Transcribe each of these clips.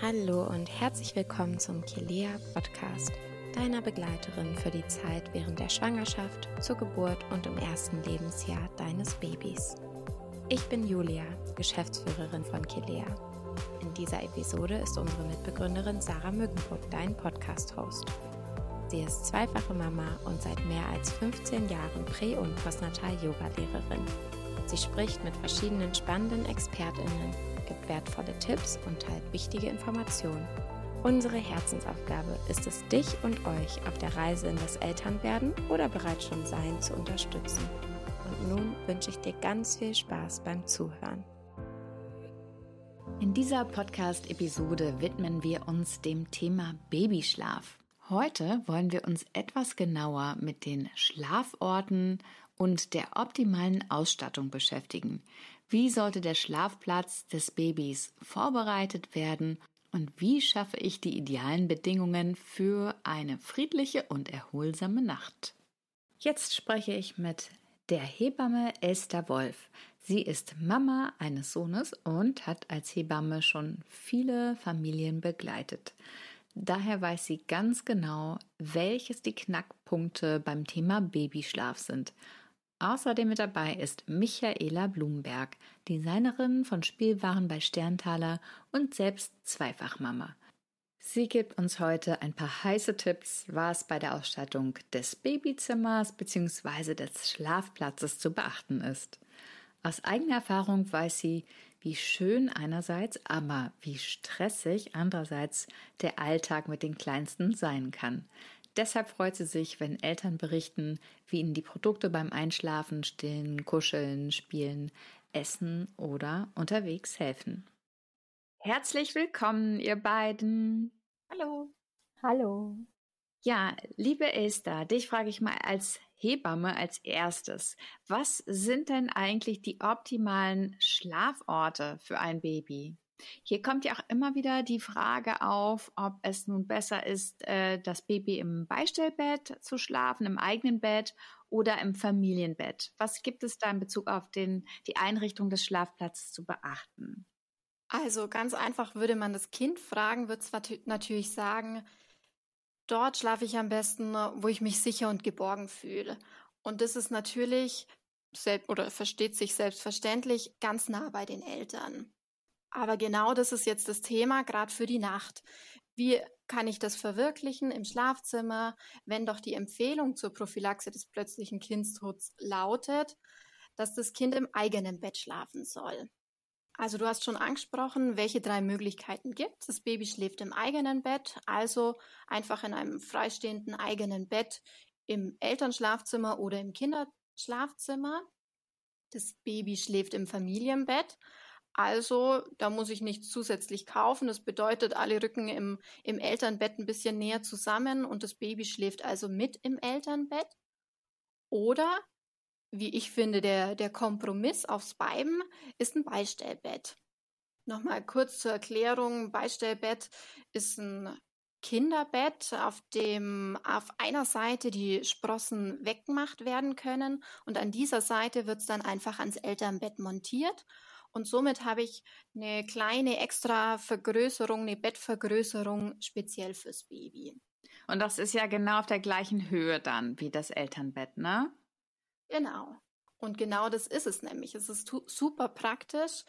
Hallo und herzlich willkommen zum Kilea Podcast, deiner Begleiterin für die Zeit während der Schwangerschaft, zur Geburt und im ersten Lebensjahr deines Babys. Ich bin Julia, Geschäftsführerin von Kilea. In dieser Episode ist unsere Mitbegründerin Sarah Mückenburg dein Podcast-Host. Sie ist zweifache Mama und seit mehr als 15 Jahren Prä- und Postnatal-Yoga-Lehrerin. Sie spricht mit verschiedenen spannenden ExpertInnen wertvolle Tipps und teilt wichtige Informationen. Unsere Herzensaufgabe ist es, dich und euch auf der Reise in das Elternwerden oder bereits schon Sein zu unterstützen. Und nun wünsche ich dir ganz viel Spaß beim Zuhören. In dieser Podcast-Episode widmen wir uns dem Thema Babyschlaf. Heute wollen wir uns etwas genauer mit den Schlaforten und der optimalen Ausstattung beschäftigen. Wie sollte der Schlafplatz des Babys vorbereitet werden und wie schaffe ich die idealen Bedingungen für eine friedliche und erholsame Nacht? Jetzt spreche ich mit der Hebamme Esther Wolf. Sie ist Mama eines Sohnes und hat als Hebamme schon viele Familien begleitet. Daher weiß sie ganz genau, welches die Knackpunkte beim Thema Babyschlaf sind. Außerdem mit dabei ist Michaela Blumberg, Designerin von Spielwaren bei Sterntaler und selbst Zweifachmama. Sie gibt uns heute ein paar heiße Tipps, was bei der Ausstattung des Babyzimmers bzw. des Schlafplatzes zu beachten ist. Aus eigener Erfahrung weiß sie, wie schön einerseits, aber wie stressig andererseits der Alltag mit den Kleinsten sein kann. Deshalb freut sie sich, wenn Eltern berichten, wie ihnen die Produkte beim Einschlafen, Stillen, Kuscheln, Spielen, Essen oder unterwegs helfen. Herzlich willkommen, ihr beiden. Hallo. Hallo. Ja, liebe Esther, dich frage ich mal als Hebamme als erstes. Was sind denn eigentlich die optimalen Schlaforte für ein Baby? Hier kommt ja auch immer wieder die Frage auf, ob es nun besser ist, äh, das Baby im Beistellbett zu schlafen, im eigenen Bett oder im Familienbett. Was gibt es da in Bezug auf den, die Einrichtung des Schlafplatzes zu beachten? Also ganz einfach würde man das Kind fragen, wird es natürlich sagen, dort schlafe ich am besten, wo ich mich sicher und geborgen fühle. Und das ist natürlich oder versteht sich selbstverständlich ganz nah bei den Eltern. Aber genau das ist jetzt das Thema, gerade für die Nacht. Wie kann ich das verwirklichen im Schlafzimmer, wenn doch die Empfehlung zur Prophylaxe des plötzlichen Kindstods lautet, dass das Kind im eigenen Bett schlafen soll? Also du hast schon angesprochen, welche drei Möglichkeiten gibt. Das Baby schläft im eigenen Bett, also einfach in einem freistehenden eigenen Bett im Elternschlafzimmer oder im Kinderschlafzimmer. Das Baby schläft im Familienbett, also, da muss ich nichts zusätzlich kaufen. Das bedeutet, alle rücken im, im Elternbett ein bisschen näher zusammen und das Baby schläft also mit im Elternbett. Oder, wie ich finde, der, der Kompromiss aufs beiden ist ein Beistellbett. Nochmal kurz zur Erklärung. Beistellbett ist ein Kinderbett, auf dem auf einer Seite die Sprossen weggemacht werden können und an dieser Seite wird es dann einfach ans Elternbett montiert und somit habe ich eine kleine extra Vergrößerung, eine Bettvergrößerung speziell fürs Baby. Und das ist ja genau auf der gleichen Höhe dann wie das Elternbett, ne? Genau. Und genau das ist es nämlich. Es ist super praktisch,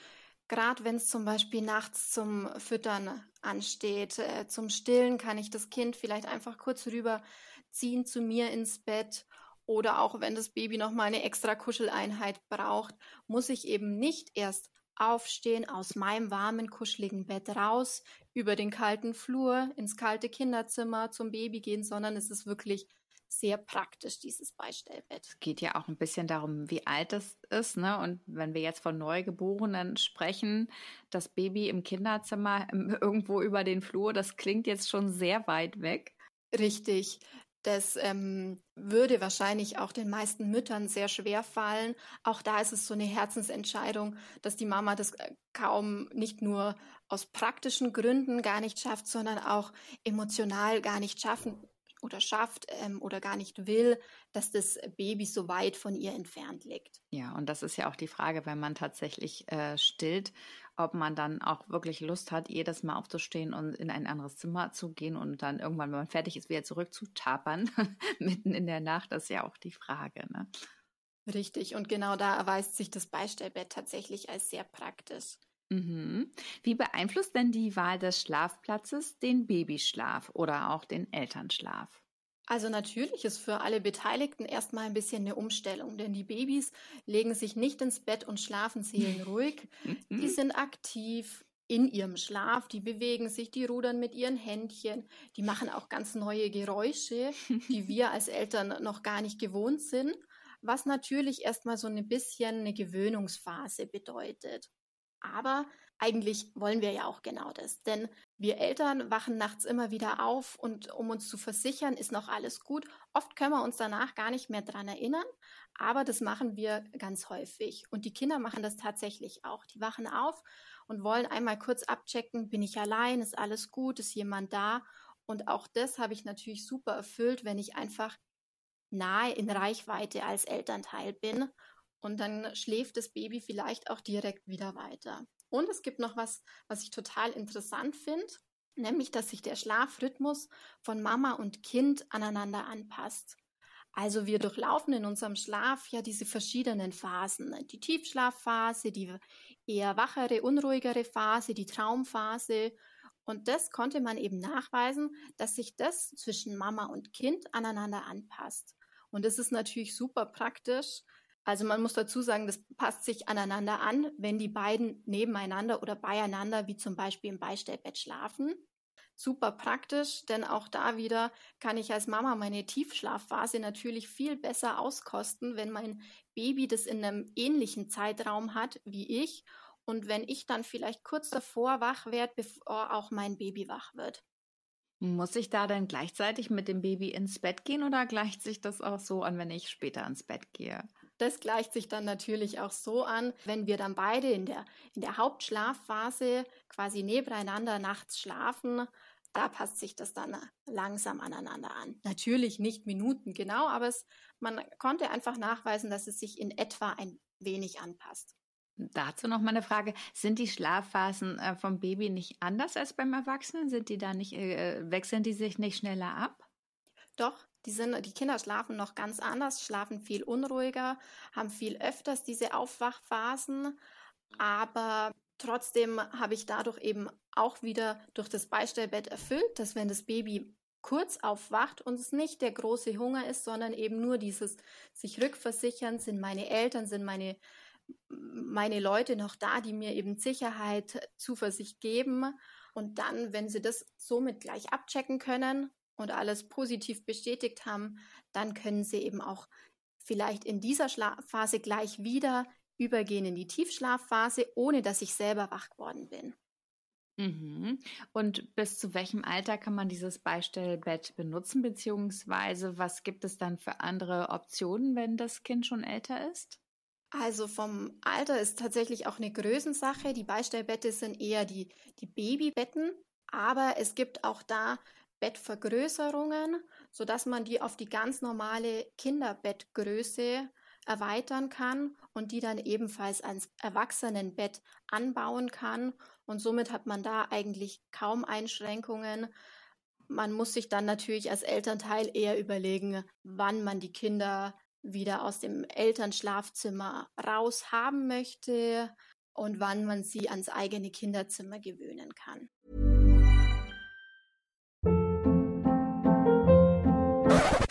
gerade wenn es zum Beispiel nachts zum Füttern ansteht. Äh, zum Stillen kann ich das Kind vielleicht einfach kurz rüberziehen zu mir ins Bett oder auch wenn das Baby noch mal eine extra Kuscheleinheit braucht, muss ich eben nicht erst aufstehen, aus meinem warmen, kuscheligen Bett raus, über den kalten Flur, ins kalte Kinderzimmer zum Baby gehen, sondern es ist wirklich sehr praktisch, dieses Beistellbett. Es geht ja auch ein bisschen darum, wie alt es ist, ne? Und wenn wir jetzt von Neugeborenen sprechen, das Baby im Kinderzimmer irgendwo über den Flur, das klingt jetzt schon sehr weit weg. Richtig. Das ähm, würde wahrscheinlich auch den meisten Müttern sehr schwer fallen. Auch da ist es so eine Herzensentscheidung, dass die Mama das äh, kaum nicht nur aus praktischen Gründen gar nicht schafft, sondern auch emotional gar nicht schaffen oder schafft ähm, oder gar nicht will, dass das Baby so weit von ihr entfernt liegt. Ja, und das ist ja auch die Frage, wenn man tatsächlich äh, stillt, ob man dann auch wirklich Lust hat, jedes Mal aufzustehen und in ein anderes Zimmer zu gehen und dann irgendwann, wenn man fertig ist, wieder zurück zu tapern, mitten in der Nacht. Das ist ja auch die Frage. Ne? Richtig, und genau da erweist sich das Beistellbett tatsächlich als sehr praktisch. Mhm. Wie beeinflusst denn die Wahl des Schlafplatzes den Babyschlaf oder auch den Elternschlaf? Also natürlich ist für alle Beteiligten erstmal ein bisschen eine Umstellung, denn die Babys legen sich nicht ins Bett und schlafen seelenruhig. die sind aktiv in ihrem Schlaf, die bewegen sich, die rudern mit ihren Händchen, die machen auch ganz neue Geräusche, die wir als Eltern noch gar nicht gewohnt sind, was natürlich erstmal so ein bisschen eine Gewöhnungsphase bedeutet. Aber eigentlich wollen wir ja auch genau das, denn wir Eltern wachen nachts immer wieder auf und um uns zu versichern, ist noch alles gut. Oft können wir uns danach gar nicht mehr dran erinnern, aber das machen wir ganz häufig. Und die Kinder machen das tatsächlich auch. Die wachen auf und wollen einmal kurz abchecken, bin ich allein, ist alles gut, ist jemand da? Und auch das habe ich natürlich super erfüllt, wenn ich einfach nahe in Reichweite als Elternteil bin und dann schläft das Baby vielleicht auch direkt wieder weiter. Und es gibt noch was, was ich total interessant finde, nämlich, dass sich der Schlafrhythmus von Mama und Kind aneinander anpasst. Also wir durchlaufen in unserem Schlaf ja diese verschiedenen Phasen. Die Tiefschlafphase, die eher wachere, unruhigere Phase, die Traumphase. Und das konnte man eben nachweisen, dass sich das zwischen Mama und Kind aneinander anpasst. Und das ist natürlich super praktisch, also man muss dazu sagen, das passt sich aneinander an, wenn die beiden nebeneinander oder beieinander, wie zum Beispiel im Beistellbett schlafen. Super praktisch, denn auch da wieder kann ich als Mama meine Tiefschlafphase natürlich viel besser auskosten, wenn mein Baby das in einem ähnlichen Zeitraum hat wie ich und wenn ich dann vielleicht kurz davor wach werde, bevor auch mein Baby wach wird. Muss ich da dann gleichzeitig mit dem Baby ins Bett gehen oder gleicht sich das auch so an, wenn ich später ins Bett gehe? Das gleicht sich dann natürlich auch so an, wenn wir dann beide in der, in der Hauptschlafphase quasi nebeneinander nachts schlafen. Da passt sich das dann langsam aneinander an. Natürlich nicht Minuten genau, aber es, man konnte einfach nachweisen, dass es sich in etwa ein wenig anpasst. Dazu noch mal eine Frage. Sind die Schlafphasen äh, vom Baby nicht anders als beim Erwachsenen? Sind die da nicht, äh, wechseln die sich nicht schneller ab? Doch, die, sind, die Kinder schlafen noch ganz anders, schlafen viel unruhiger, haben viel öfters diese Aufwachphasen, aber trotzdem habe ich dadurch eben auch wieder durch das Beistellbett erfüllt, dass wenn das Baby kurz aufwacht und es nicht der große Hunger ist, sondern eben nur dieses sich rückversichern, sind meine Eltern, sind meine, meine Leute noch da, die mir eben Sicherheit, Zuversicht geben. Und dann, wenn sie das somit gleich abchecken können, und alles positiv bestätigt haben, dann können sie eben auch vielleicht in dieser Schlafphase gleich wieder übergehen in die Tiefschlafphase, ohne dass ich selber wach geworden bin. Mhm. Und bis zu welchem Alter kann man dieses Beistellbett benutzen, beziehungsweise was gibt es dann für andere Optionen, wenn das Kind schon älter ist? Also vom Alter ist tatsächlich auch eine Größensache. Die Beistellbette sind eher die, die Babybetten, aber es gibt auch da Bettvergrößerungen, sodass man die auf die ganz normale Kinderbettgröße erweitern kann und die dann ebenfalls ans Erwachsenenbett anbauen kann. Und somit hat man da eigentlich kaum Einschränkungen. Man muss sich dann natürlich als Elternteil eher überlegen, wann man die Kinder wieder aus dem Elternschlafzimmer raus haben möchte und wann man sie ans eigene Kinderzimmer gewöhnen kann.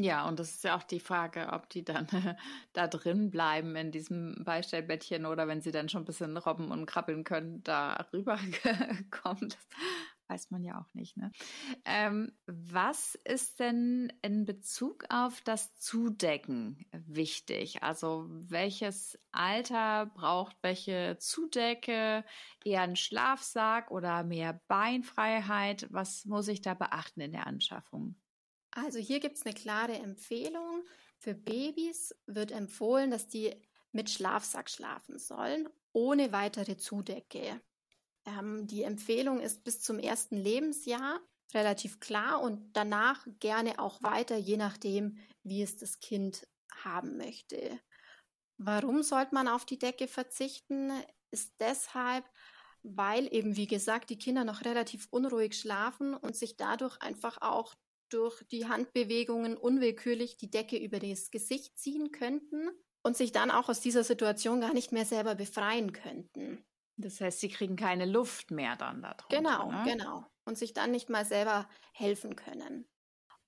Ja, und das ist ja auch die Frage, ob die dann da drin bleiben in diesem Beistellbettchen oder wenn sie dann schon ein bisschen robben und krabbeln können, da rüber kommt weiß man ja auch nicht. Ne? Ähm, was ist denn in Bezug auf das Zudecken wichtig? Also welches Alter braucht welche Zudecke? Eher ein Schlafsack oder mehr Beinfreiheit? Was muss ich da beachten in der Anschaffung? Also hier gibt es eine klare Empfehlung. Für Babys wird empfohlen, dass die mit Schlafsack schlafen sollen, ohne weitere Zudecke. Ähm, die Empfehlung ist bis zum ersten Lebensjahr relativ klar und danach gerne auch weiter, je nachdem, wie es das Kind haben möchte. Warum sollte man auf die Decke verzichten? Ist deshalb, weil eben, wie gesagt, die Kinder noch relativ unruhig schlafen und sich dadurch einfach auch durch die Handbewegungen unwillkürlich die Decke über das Gesicht ziehen könnten und sich dann auch aus dieser Situation gar nicht mehr selber befreien könnten. Das heißt, sie kriegen keine Luft mehr dann da drunter. Genau, ne? genau. Und sich dann nicht mal selber helfen können.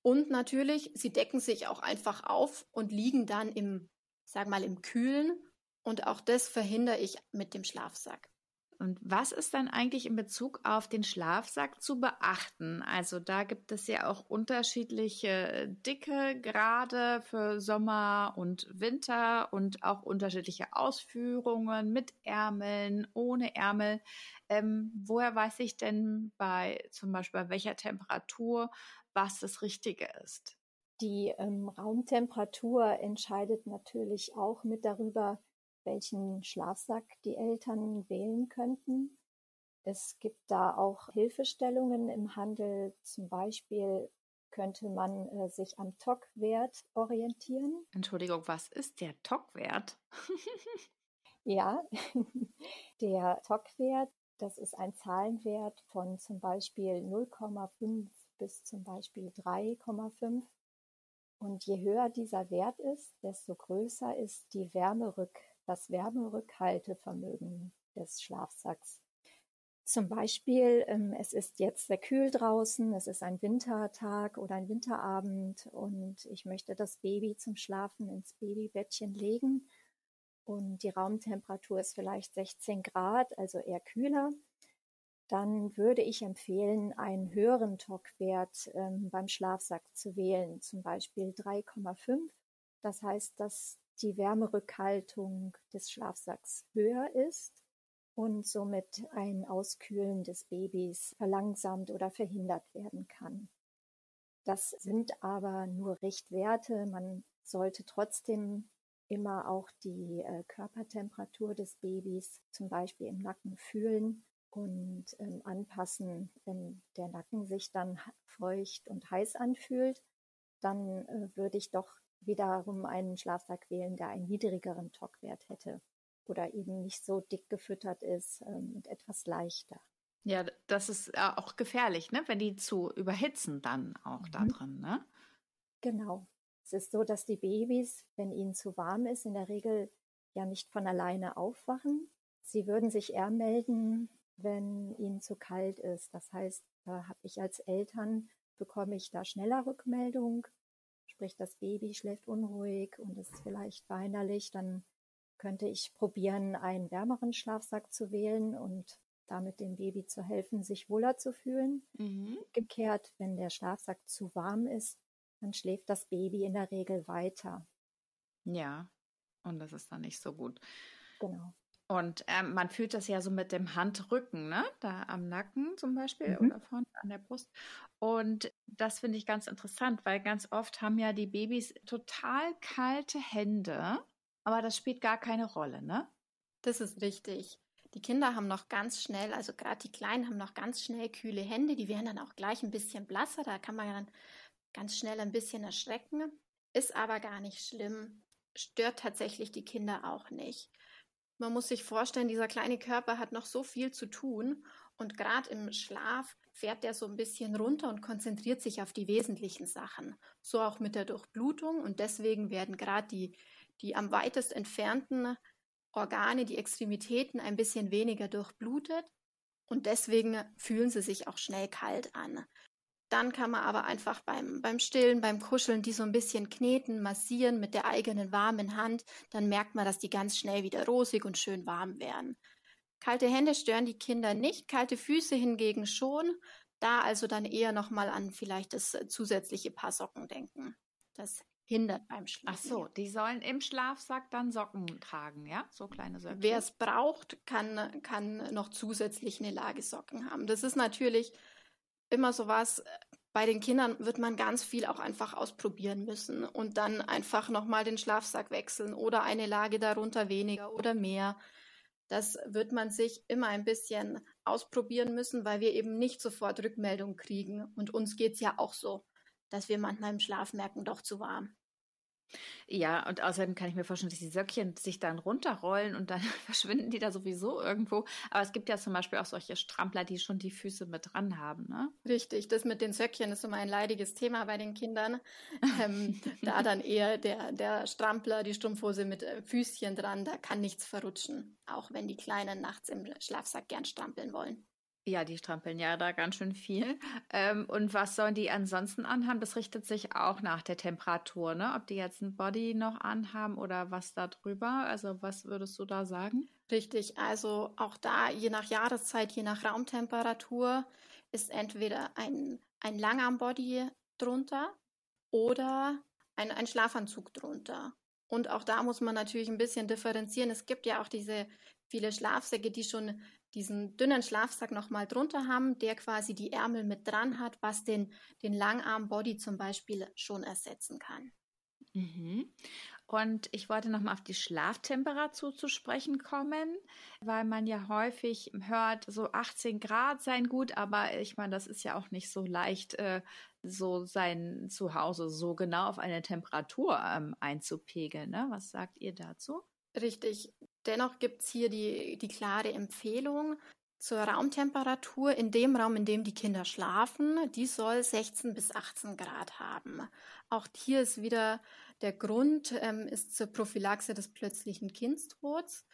Und natürlich, sie decken sich auch einfach auf und liegen dann im, sag mal, im Kühlen. Und auch das verhindere ich mit dem Schlafsack. Und was ist dann eigentlich in Bezug auf den Schlafsack zu beachten? Also da gibt es ja auch unterschiedliche Dicke gerade für Sommer und Winter und auch unterschiedliche Ausführungen mit Ärmeln, ohne Ärmel. Ähm, woher weiß ich denn bei zum Beispiel bei welcher Temperatur, was das Richtige ist? Die ähm, Raumtemperatur entscheidet natürlich auch mit darüber, welchen Schlafsack die Eltern wählen könnten. Es gibt da auch Hilfestellungen im Handel. Zum Beispiel könnte man äh, sich am TOC-Wert orientieren. Entschuldigung, was ist der TOC-Wert? ja, der TOC-Wert, das ist ein Zahlenwert von zum Beispiel 0,5 bis zum Beispiel 3,5. Und je höher dieser Wert ist, desto größer ist die Wärmerück das Wärmerückhaltevermögen des Schlafsacks. Zum Beispiel, ähm, es ist jetzt sehr kühl draußen, es ist ein Wintertag oder ein Winterabend und ich möchte das Baby zum Schlafen ins Babybettchen legen und die Raumtemperatur ist vielleicht 16 Grad, also eher kühler. Dann würde ich empfehlen, einen höheren TOC-Wert ähm, beim Schlafsack zu wählen, zum Beispiel 3,5. Das heißt, dass die Wärmerückhaltung des Schlafsacks höher ist und somit ein Auskühlen des Babys verlangsamt oder verhindert werden kann. Das sind aber nur Richtwerte. Man sollte trotzdem immer auch die äh, Körpertemperatur des Babys zum Beispiel im Nacken fühlen und ähm, anpassen. Wenn der Nacken sich dann feucht und heiß anfühlt, dann äh, würde ich doch wiederum einen Schlafsack wählen, der einen niedrigeren TOC-Wert hätte oder eben nicht so dick gefüttert ist ähm, und etwas leichter. Ja, das ist äh, auch gefährlich, ne? wenn die zu überhitzen dann auch mhm. da drin. Ne? Genau. Es ist so, dass die Babys, wenn ihnen zu warm ist, in der Regel ja nicht von alleine aufwachen. Sie würden sich eher melden, wenn ihnen zu kalt ist. Das heißt, da habe ich als Eltern, bekomme ich da schneller Rückmeldung sprich das Baby schläft unruhig und ist vielleicht weinerlich, dann könnte ich probieren, einen wärmeren Schlafsack zu wählen und damit dem Baby zu helfen, sich wohler zu fühlen. Mhm. Gekehrt, wenn der Schlafsack zu warm ist, dann schläft das Baby in der Regel weiter. Ja, und das ist dann nicht so gut. Genau. Und ähm, man fühlt das ja so mit dem Handrücken, ne? Da am Nacken zum Beispiel mhm. oder vorne an der Brust. Und das finde ich ganz interessant, weil ganz oft haben ja die Babys total kalte Hände, aber das spielt gar keine Rolle, ne? Das ist richtig. Die Kinder haben noch ganz schnell, also gerade die Kleinen haben noch ganz schnell kühle Hände, die werden dann auch gleich ein bisschen blasser, da kann man dann ganz schnell ein bisschen erschrecken. Ist aber gar nicht schlimm, stört tatsächlich die Kinder auch nicht. Man muss sich vorstellen, dieser kleine Körper hat noch so viel zu tun und gerade im Schlaf fährt der so ein bisschen runter und konzentriert sich auf die wesentlichen Sachen. So auch mit der Durchblutung und deswegen werden gerade die, die am weitest entfernten Organe, die Extremitäten ein bisschen weniger durchblutet und deswegen fühlen sie sich auch schnell kalt an. Dann kann man aber einfach beim, beim Stillen, beim Kuscheln die so ein bisschen kneten, massieren mit der eigenen warmen Hand. Dann merkt man, dass die ganz schnell wieder rosig und schön warm werden. Kalte Hände stören die Kinder nicht, kalte Füße hingegen schon. Da also dann eher nochmal an vielleicht das zusätzliche Paar Socken denken. Das hindert beim Schlafen. Ach so, die sollen im Schlafsack dann Socken tragen, ja? So kleine Socken. Wer es braucht, kann, kann noch zusätzlich eine Lage Socken haben. Das ist natürlich immer so was, bei den Kindern wird man ganz viel auch einfach ausprobieren müssen und dann einfach nochmal den Schlafsack wechseln oder eine Lage darunter weniger oder mehr. Das wird man sich immer ein bisschen ausprobieren müssen, weil wir eben nicht sofort Rückmeldung kriegen. Und uns geht es ja auch so, dass wir manchmal im Schlaf merken, doch zu warm. Ja, und außerdem kann ich mir vorstellen, dass die Söckchen sich dann runterrollen und dann verschwinden die da sowieso irgendwo. Aber es gibt ja zum Beispiel auch solche Strampler, die schon die Füße mit dran haben, ne? Richtig, das mit den Söckchen ist immer ein leidiges Thema bei den Kindern. ähm, da dann eher der, der Strampler, die Strumpfhose mit äh, Füßchen dran, da kann nichts verrutschen. Auch wenn die Kleinen nachts im Schlafsack gern strampeln wollen. Ja, die strampeln ja da ganz schön viel. Ähm, und was sollen die ansonsten anhaben? Das richtet sich auch nach der Temperatur, ne? Ob die jetzt ein Body noch anhaben oder was da drüber? Also was würdest du da sagen? Richtig, also auch da, je nach Jahreszeit, je nach Raumtemperatur, ist entweder ein, ein Langarm-Body drunter oder ein, ein Schlafanzug drunter. Und auch da muss man natürlich ein bisschen differenzieren. Es gibt ja auch diese viele Schlafsäcke, die schon diesen dünnen Schlafsack nochmal drunter haben, der quasi die Ärmel mit dran hat, was den, den Langarm-Body zum Beispiel schon ersetzen kann. Mhm. Und ich wollte nochmal auf die Schlaftemperatur zu sprechen kommen, weil man ja häufig hört, so 18 Grad seien gut, aber ich meine, das ist ja auch nicht so leicht, äh, so sein Zuhause so genau auf eine Temperatur ähm, einzupegeln. Ne? Was sagt ihr dazu? Richtig. Dennoch gibt es hier die, die klare Empfehlung zur Raumtemperatur in dem Raum, in dem die Kinder schlafen. Die soll 16 bis 18 Grad haben. Auch hier ist wieder der Grund, ähm, ist zur Prophylaxe des plötzlichen Kindstods.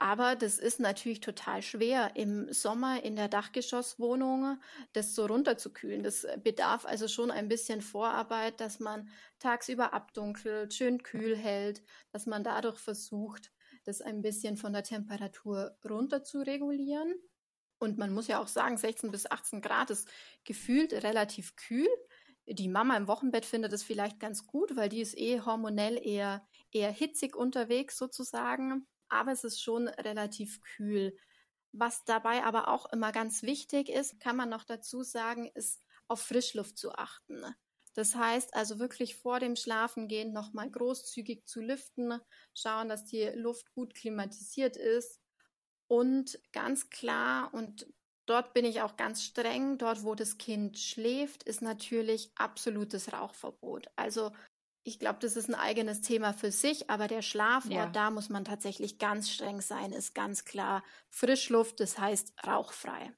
Aber das ist natürlich total schwer, im Sommer in der Dachgeschosswohnung das so runterzukühlen. Das bedarf also schon ein bisschen Vorarbeit, dass man tagsüber abdunkelt, schön kühl hält, dass man dadurch versucht, das ein bisschen von der Temperatur runter zu regulieren. Und man muss ja auch sagen, 16 bis 18 Grad ist gefühlt relativ kühl. Die Mama im Wochenbett findet es vielleicht ganz gut, weil die ist eh hormonell eher, eher hitzig unterwegs sozusagen aber es ist schon relativ kühl. Was dabei aber auch immer ganz wichtig ist, kann man noch dazu sagen, ist auf Frischluft zu achten. Das heißt also wirklich vor dem Schlafengehen nochmal großzügig zu lüften, schauen, dass die Luft gut klimatisiert ist und ganz klar und dort bin ich auch ganz streng, dort wo das Kind schläft, ist natürlich absolutes Rauchverbot. Also ich glaube, das ist ein eigenes Thema für sich, aber der Schlafort, ja. da muss man tatsächlich ganz streng sein, ist ganz klar Frischluft, das heißt rauchfrei.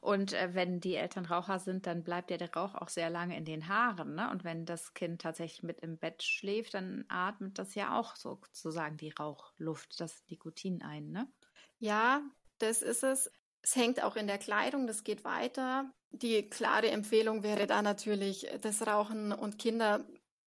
Und äh, wenn die Eltern Raucher sind, dann bleibt ja der Rauch auch sehr lange in den Haaren. Ne? Und wenn das Kind tatsächlich mit im Bett schläft, dann atmet das ja auch sozusagen die Rauchluft, das Nikotin ein. Ne? Ja, das ist es. Es hängt auch in der Kleidung, das geht weiter. Die klare Empfehlung wäre da natürlich, das Rauchen und Kinder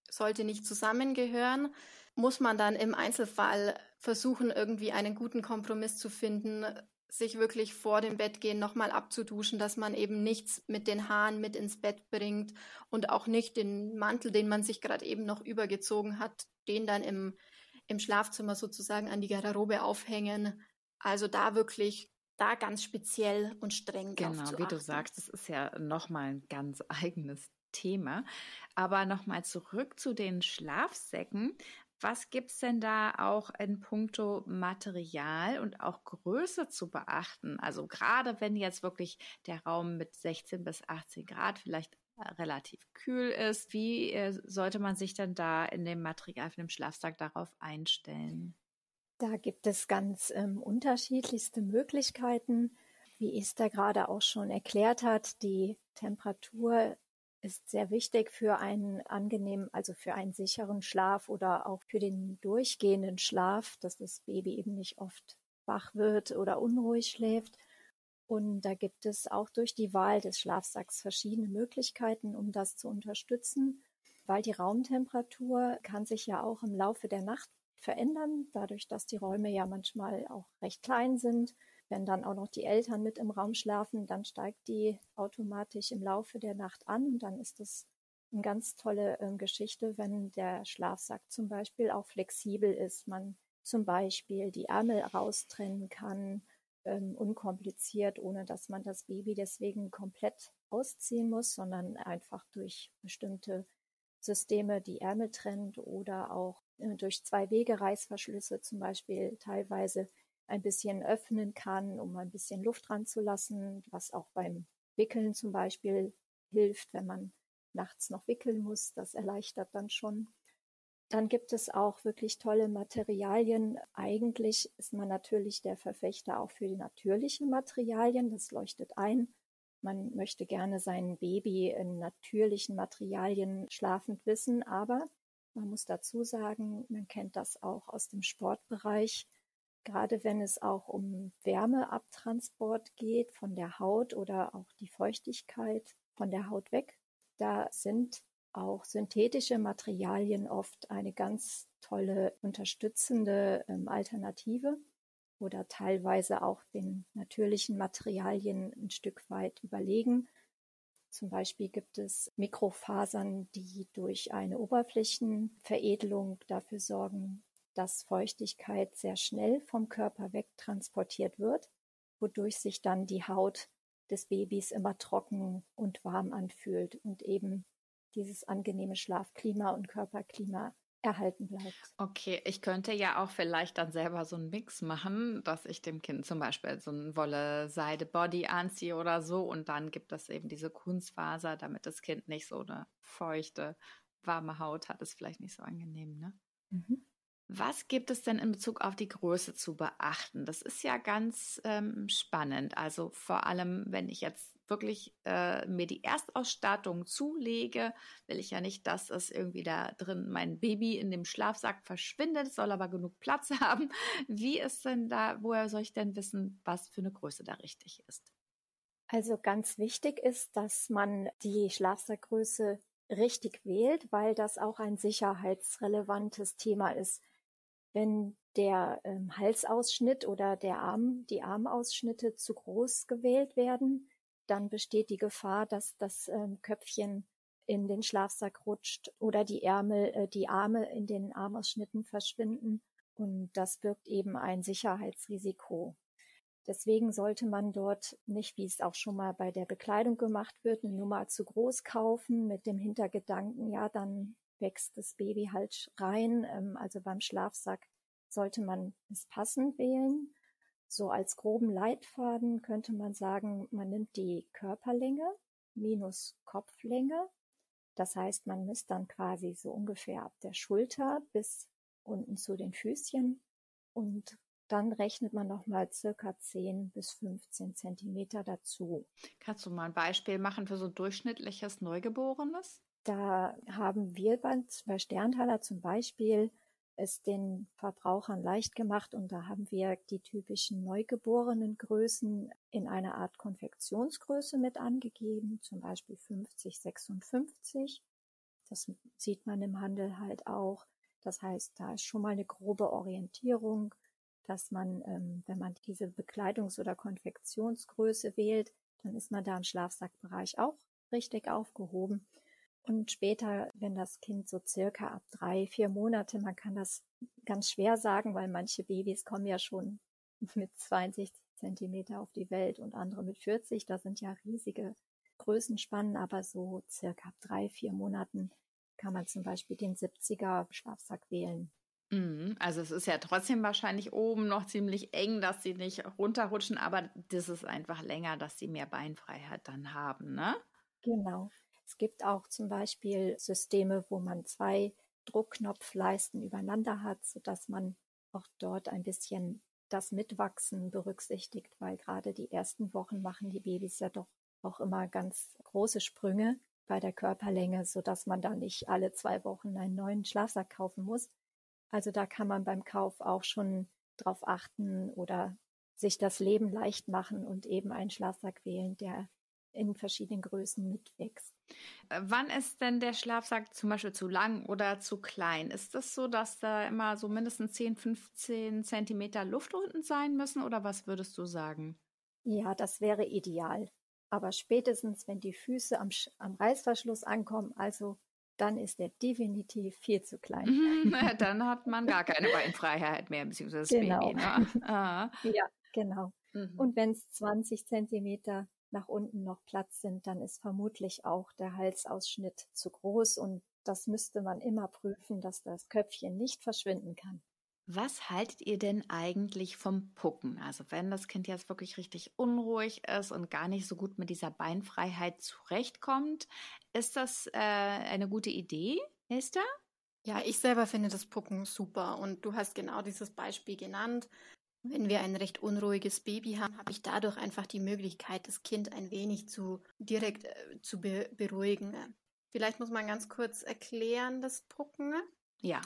sollte nicht zusammengehören, muss man dann im Einzelfall versuchen, irgendwie einen guten Kompromiss zu finden, sich wirklich vor dem Bettgehen nochmal abzuduschen, dass man eben nichts mit den Haaren mit ins Bett bringt und auch nicht den Mantel, den man sich gerade eben noch übergezogen hat, den dann im, im Schlafzimmer sozusagen an die Garderobe aufhängen. Also da wirklich da ganz speziell und streng genau, wie du sagst, das ist ja nochmal ein ganz eigenes Thema. Aber nochmal zurück zu den Schlafsäcken. Was gibt es denn da auch in puncto Material und auch Größe zu beachten? Also gerade wenn jetzt wirklich der Raum mit 16 bis 18 Grad vielleicht äh, relativ kühl ist, wie äh, sollte man sich denn da in dem Material für den Schlafsack darauf einstellen? Da gibt es ganz ähm, unterschiedlichste Möglichkeiten. wie Esther gerade auch schon erklärt hat, die Temperatur ist sehr wichtig für einen angenehmen, also für einen sicheren Schlaf oder auch für den durchgehenden Schlaf, dass das Baby eben nicht oft wach wird oder unruhig schläft. Und da gibt es auch durch die Wahl des Schlafsacks verschiedene Möglichkeiten, um das zu unterstützen, weil die Raumtemperatur kann sich ja auch im Laufe der Nacht verändern, dadurch, dass die Räume ja manchmal auch recht klein sind. Wenn dann auch noch die Eltern mit im Raum schlafen, dann steigt die automatisch im Laufe der Nacht an und dann ist es eine ganz tolle äh, Geschichte, wenn der Schlafsack zum Beispiel auch flexibel ist. Man zum Beispiel die Ärmel raustrennen kann ähm, unkompliziert, ohne dass man das Baby deswegen komplett ausziehen muss, sondern einfach durch bestimmte Systeme die Ärmel trennt oder auch äh, durch zwei Wege Reißverschlüsse zum Beispiel teilweise ein bisschen öffnen kann, um ein bisschen Luft ranzulassen, was auch beim Wickeln zum Beispiel hilft, wenn man nachts noch wickeln muss. Das erleichtert dann schon. Dann gibt es auch wirklich tolle Materialien. Eigentlich ist man natürlich der Verfechter auch für die natürlichen Materialien. Das leuchtet ein. Man möchte gerne sein Baby in natürlichen Materialien schlafend wissen, aber man muss dazu sagen, man kennt das auch aus dem Sportbereich. Gerade wenn es auch um Wärmeabtransport geht von der Haut oder auch die Feuchtigkeit von der Haut weg, da sind auch synthetische Materialien oft eine ganz tolle unterstützende ähm, Alternative oder teilweise auch den natürlichen Materialien ein Stück weit überlegen. Zum Beispiel gibt es Mikrofasern, die durch eine Oberflächenveredelung dafür sorgen, dass Feuchtigkeit sehr schnell vom Körper wegtransportiert wird, wodurch sich dann die Haut des Babys immer trocken und warm anfühlt und eben dieses angenehme Schlafklima und Körperklima erhalten bleibt. Okay, ich könnte ja auch vielleicht dann selber so einen Mix machen, dass ich dem Kind zum Beispiel so ein Wolle-Seide-Body anziehe oder so und dann gibt es eben diese Kunstfaser, damit das Kind nicht so eine feuchte, warme Haut hat. Ist vielleicht nicht so angenehm, ne? Mhm. Was gibt es denn in Bezug auf die Größe zu beachten? Das ist ja ganz ähm, spannend. Also vor allem, wenn ich jetzt wirklich äh, mir die Erstausstattung zulege, will ich ja nicht, dass es irgendwie da drin mein Baby in dem Schlafsack verschwindet, soll aber genug Platz haben. Wie ist denn da, woher soll ich denn wissen, was für eine Größe da richtig ist? Also ganz wichtig ist, dass man die Schlafsackgröße richtig wählt, weil das auch ein sicherheitsrelevantes Thema ist wenn der ähm, Halsausschnitt oder der Arm, die Armausschnitte zu groß gewählt werden, dann besteht die Gefahr, dass das ähm, Köpfchen in den Schlafsack rutscht oder die Ärmel, äh, die Arme in den Armausschnitten verschwinden. Und das birgt eben ein Sicherheitsrisiko. Deswegen sollte man dort nicht, wie es auch schon mal bei der Bekleidung gemacht wird, eine Nummer zu groß kaufen mit dem Hintergedanken, ja, dann wächst das Baby halt rein. Ähm, also beim Schlafsack sollte man es passend wählen. So als groben Leitfaden könnte man sagen, man nimmt die Körperlänge minus Kopflänge. Das heißt, man misst dann quasi so ungefähr ab der Schulter bis unten zu den Füßchen und dann rechnet man nochmal circa 10 bis 15 Zentimeter dazu. Kannst du mal ein Beispiel machen für so ein durchschnittliches Neugeborenes? Da haben wir bei, bei Sterntaler zum Beispiel es den Verbrauchern leicht gemacht und da haben wir die typischen neugeborenen Größen in einer Art Konfektionsgröße mit angegeben, zum Beispiel 50, 56. Das sieht man im Handel halt auch. Das heißt, da ist schon mal eine grobe Orientierung, dass man, ähm, wenn man diese Bekleidungs- oder Konfektionsgröße wählt, dann ist man da im Schlafsackbereich auch richtig aufgehoben. Und später, wenn das Kind so circa ab drei, vier Monate, man kann das ganz schwer sagen, weil manche Babys kommen ja schon mit 62 Zentimeter auf die Welt und andere mit 40. Da sind ja riesige Größenspannen, aber so circa ab drei, vier Monaten kann man zum Beispiel den 70er Schlafsack wählen. Mhm, also es ist ja trotzdem wahrscheinlich oben noch ziemlich eng, dass sie nicht runterrutschen, aber das ist einfach länger, dass sie mehr Beinfreiheit dann haben, ne? Genau. Es gibt auch zum Beispiel Systeme, wo man zwei Druckknopfleisten übereinander hat, sodass man auch dort ein bisschen das Mitwachsen berücksichtigt, weil gerade die ersten Wochen machen die Babys ja doch auch immer ganz große Sprünge bei der Körperlänge, so dass man da nicht alle zwei Wochen einen neuen Schlafsack kaufen muss. Also da kann man beim Kauf auch schon drauf achten oder sich das Leben leicht machen und eben einen Schlafsack wählen, der in verschiedenen Größen mitwächst. Äh, wann ist denn der Schlafsack zum Beispiel zu lang oder zu klein? Ist das so, dass da immer so mindestens 10, 15 Zentimeter Luft unten sein müssen oder was würdest du sagen? Ja, das wäre ideal. Aber spätestens, wenn die Füße am, am Reißverschluss ankommen, also dann ist der definitiv viel zu klein. Mhm, dann hat man gar keine Beinfreiheit mehr, beziehungsweise das genau. Baby. Ne? Ah. Ja, genau. Mhm. Und wenn es 20 Zentimeter nach unten noch Platz sind, dann ist vermutlich auch der Halsausschnitt zu groß und das müsste man immer prüfen, dass das Köpfchen nicht verschwinden kann. Was haltet ihr denn eigentlich vom Pucken? Also wenn das Kind jetzt wirklich richtig unruhig ist und gar nicht so gut mit dieser Beinfreiheit zurechtkommt, ist das äh, eine gute Idee, Esther? Ja, ich selber finde das Pucken super und du hast genau dieses Beispiel genannt. Wenn wir ein recht unruhiges Baby haben, habe ich dadurch einfach die Möglichkeit, das Kind ein wenig zu direkt äh, zu be beruhigen. Vielleicht muss man ganz kurz erklären, das Pucken. Ja,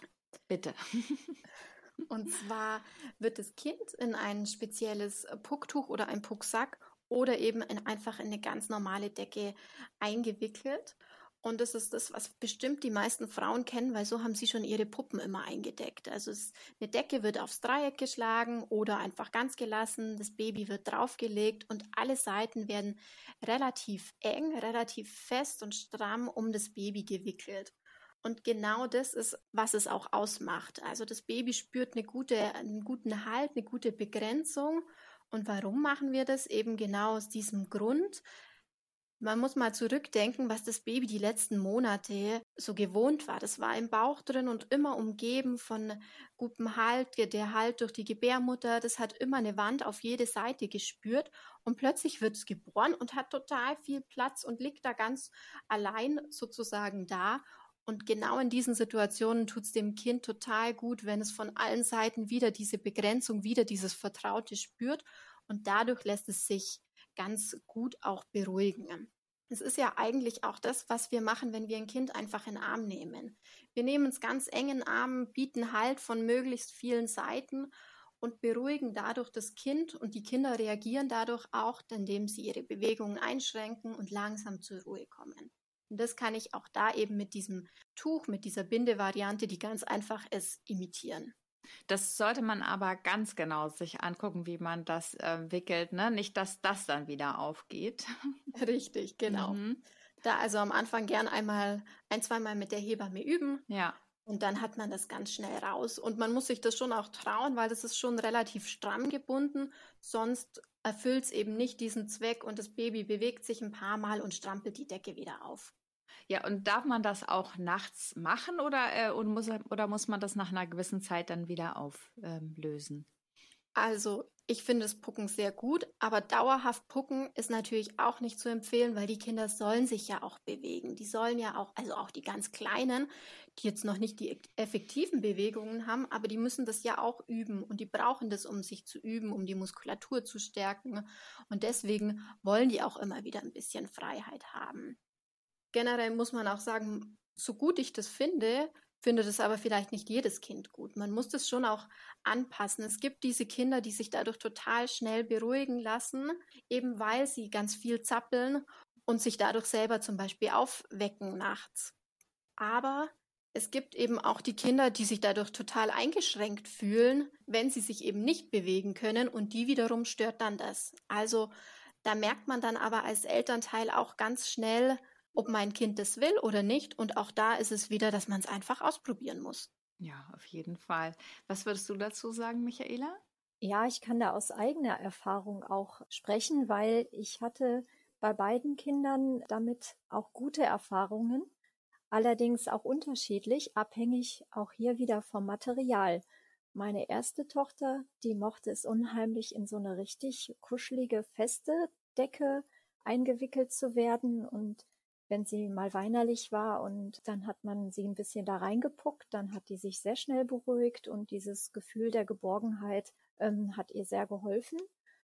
bitte. Und zwar wird das Kind in ein spezielles Pucktuch oder ein Pucksack oder eben in, einfach in eine ganz normale Decke eingewickelt. Und das ist das, was bestimmt die meisten Frauen kennen, weil so haben sie schon ihre Puppen immer eingedeckt. Also es, eine Decke wird aufs Dreieck geschlagen oder einfach ganz gelassen. Das Baby wird draufgelegt und alle Seiten werden relativ eng, relativ fest und stramm um das Baby gewickelt. Und genau das ist, was es auch ausmacht. Also das Baby spürt eine gute, einen guten Halt, eine gute Begrenzung. Und warum machen wir das? Eben genau aus diesem Grund. Man muss mal zurückdenken, was das Baby die letzten Monate so gewohnt war. Das war im Bauch drin und immer umgeben von gutem Halt, der Halt durch die Gebärmutter. Das hat immer eine Wand auf jede Seite gespürt. Und plötzlich wird es geboren und hat total viel Platz und liegt da ganz allein sozusagen da und genau in diesen Situationen tut es dem Kind total gut, wenn es von allen Seiten wieder diese Begrenzung, wieder dieses Vertraute spürt. Und dadurch lässt es sich ganz gut auch beruhigen. Es ist ja eigentlich auch das, was wir machen, wenn wir ein Kind einfach in den Arm nehmen. Wir nehmen es ganz eng in den Arm, bieten Halt von möglichst vielen Seiten und beruhigen dadurch das Kind und die Kinder reagieren dadurch auch, indem sie ihre Bewegungen einschränken und langsam zur Ruhe kommen. Und das kann ich auch da eben mit diesem Tuch, mit dieser Bindevariante, die ganz einfach ist, imitieren. Das sollte man aber ganz genau sich angucken, wie man das äh, wickelt, ne? Nicht, dass das dann wieder aufgeht. Richtig, genau. Mhm. Da also am Anfang gern einmal ein, zweimal mit der Hebamme üben. Ja. Und dann hat man das ganz schnell raus. Und man muss sich das schon auch trauen, weil das ist schon relativ stramm gebunden. Sonst erfüllt es eben nicht diesen Zweck und das Baby bewegt sich ein paar Mal und strampelt die Decke wieder auf. Ja, und darf man das auch nachts machen oder, äh, und muss, oder muss man das nach einer gewissen Zeit dann wieder auflösen? Ähm, also, ich finde das Pucken sehr gut, aber dauerhaft Pucken ist natürlich auch nicht zu empfehlen, weil die Kinder sollen sich ja auch bewegen. Die sollen ja auch, also auch die ganz Kleinen, die jetzt noch nicht die effektiven Bewegungen haben, aber die müssen das ja auch üben und die brauchen das, um sich zu üben, um die Muskulatur zu stärken. Und deswegen wollen die auch immer wieder ein bisschen Freiheit haben. Generell muss man auch sagen, so gut ich das finde, findet es aber vielleicht nicht jedes Kind gut. Man muss das schon auch anpassen. Es gibt diese Kinder, die sich dadurch total schnell beruhigen lassen, eben weil sie ganz viel zappeln und sich dadurch selber zum Beispiel aufwecken nachts. Aber es gibt eben auch die Kinder, die sich dadurch total eingeschränkt fühlen, wenn sie sich eben nicht bewegen können und die wiederum stört dann das. Also da merkt man dann aber als Elternteil auch ganz schnell, ob mein Kind das will oder nicht. Und auch da ist es wieder, dass man es einfach ausprobieren muss. Ja, auf jeden Fall. Was würdest du dazu sagen, Michaela? Ja, ich kann da aus eigener Erfahrung auch sprechen, weil ich hatte bei beiden Kindern damit auch gute Erfahrungen, allerdings auch unterschiedlich, abhängig auch hier wieder vom Material. Meine erste Tochter, die mochte es unheimlich in so eine richtig kuschelige, feste Decke eingewickelt zu werden und wenn sie mal weinerlich war und dann hat man sie ein bisschen da reingepuckt, dann hat die sich sehr schnell beruhigt und dieses Gefühl der Geborgenheit ähm, hat ihr sehr geholfen.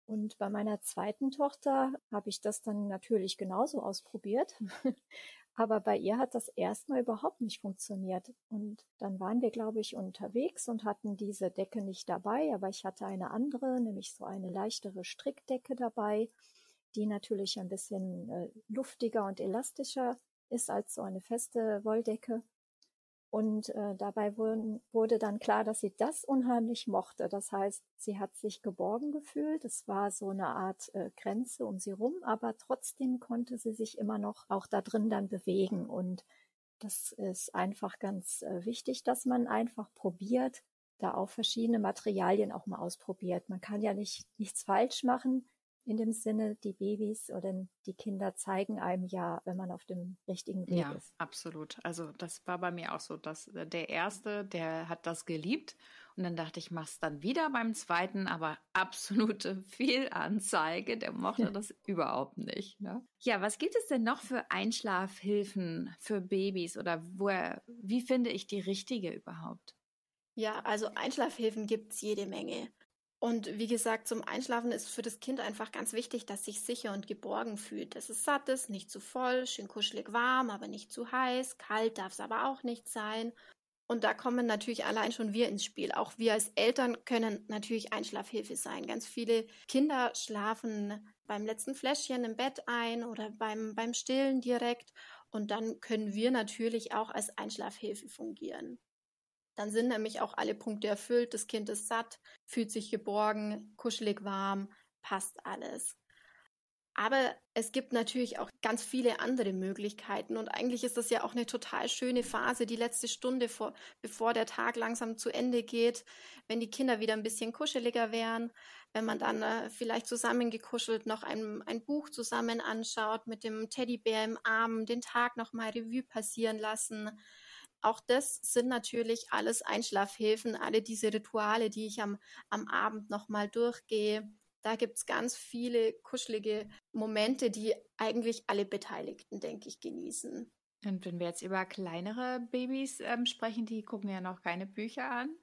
Und bei meiner zweiten Tochter habe ich das dann natürlich genauso ausprobiert. Aber bei ihr hat das erstmal überhaupt nicht funktioniert. Und dann waren wir, glaube ich, unterwegs und hatten diese Decke nicht dabei, aber ich hatte eine andere, nämlich so eine leichtere Strickdecke dabei, die natürlich ein bisschen äh, luftiger und elastischer ist als so eine feste Wolldecke. Und äh, dabei wurden, wurde dann klar, dass sie das unheimlich mochte. Das heißt, sie hat sich geborgen gefühlt. Es war so eine Art äh, Grenze um sie rum, aber trotzdem konnte sie sich immer noch auch da drin dann bewegen. Und das ist einfach ganz äh, wichtig, dass man einfach probiert, da auch verschiedene Materialien auch mal ausprobiert. Man kann ja nicht nichts falsch machen in dem Sinne, die Babys oder die Kinder zeigen einem ja, wenn man auf dem richtigen Weg ja, ist. Ja, absolut. Also das war bei mir auch so, dass äh, der erste, der hat das geliebt und dann dachte ich, mach's dann wieder beim zweiten, aber absolute Fehlanzeige, der mochte das überhaupt nicht. Ne? Ja, was gibt es denn noch für Einschlafhilfen für Babys oder woher, wie finde ich die richtige überhaupt? Ja, also Einschlafhilfen gibt's jede Menge. Und wie gesagt, zum Einschlafen ist für das Kind einfach ganz wichtig, dass sich sicher und geborgen fühlt, dass es satt ist, nicht zu voll, schön kuschelig warm, aber nicht zu heiß, kalt darf es aber auch nicht sein. Und da kommen natürlich allein schon wir ins Spiel. Auch wir als Eltern können natürlich Einschlafhilfe sein. Ganz viele Kinder schlafen beim letzten Fläschchen im Bett ein oder beim, beim Stillen direkt. Und dann können wir natürlich auch als Einschlafhilfe fungieren. Dann sind nämlich auch alle Punkte erfüllt. Das Kind ist satt, fühlt sich geborgen, kuschelig warm, passt alles. Aber es gibt natürlich auch ganz viele andere Möglichkeiten und eigentlich ist das ja auch eine total schöne Phase, die letzte Stunde vor, bevor der Tag langsam zu Ende geht, wenn die Kinder wieder ein bisschen kuscheliger wären, wenn man dann äh, vielleicht zusammengekuschelt noch ein, ein Buch zusammen anschaut, mit dem Teddybär im Arm, den Tag noch mal Revue passieren lassen, auch das sind natürlich alles Einschlafhilfen, alle diese Rituale, die ich am, am Abend nochmal durchgehe. Da gibt's ganz viele kuschelige Momente, die eigentlich alle Beteiligten, denke ich, genießen. Und wenn wir jetzt über kleinere Babys ähm, sprechen, die gucken ja noch keine Bücher an.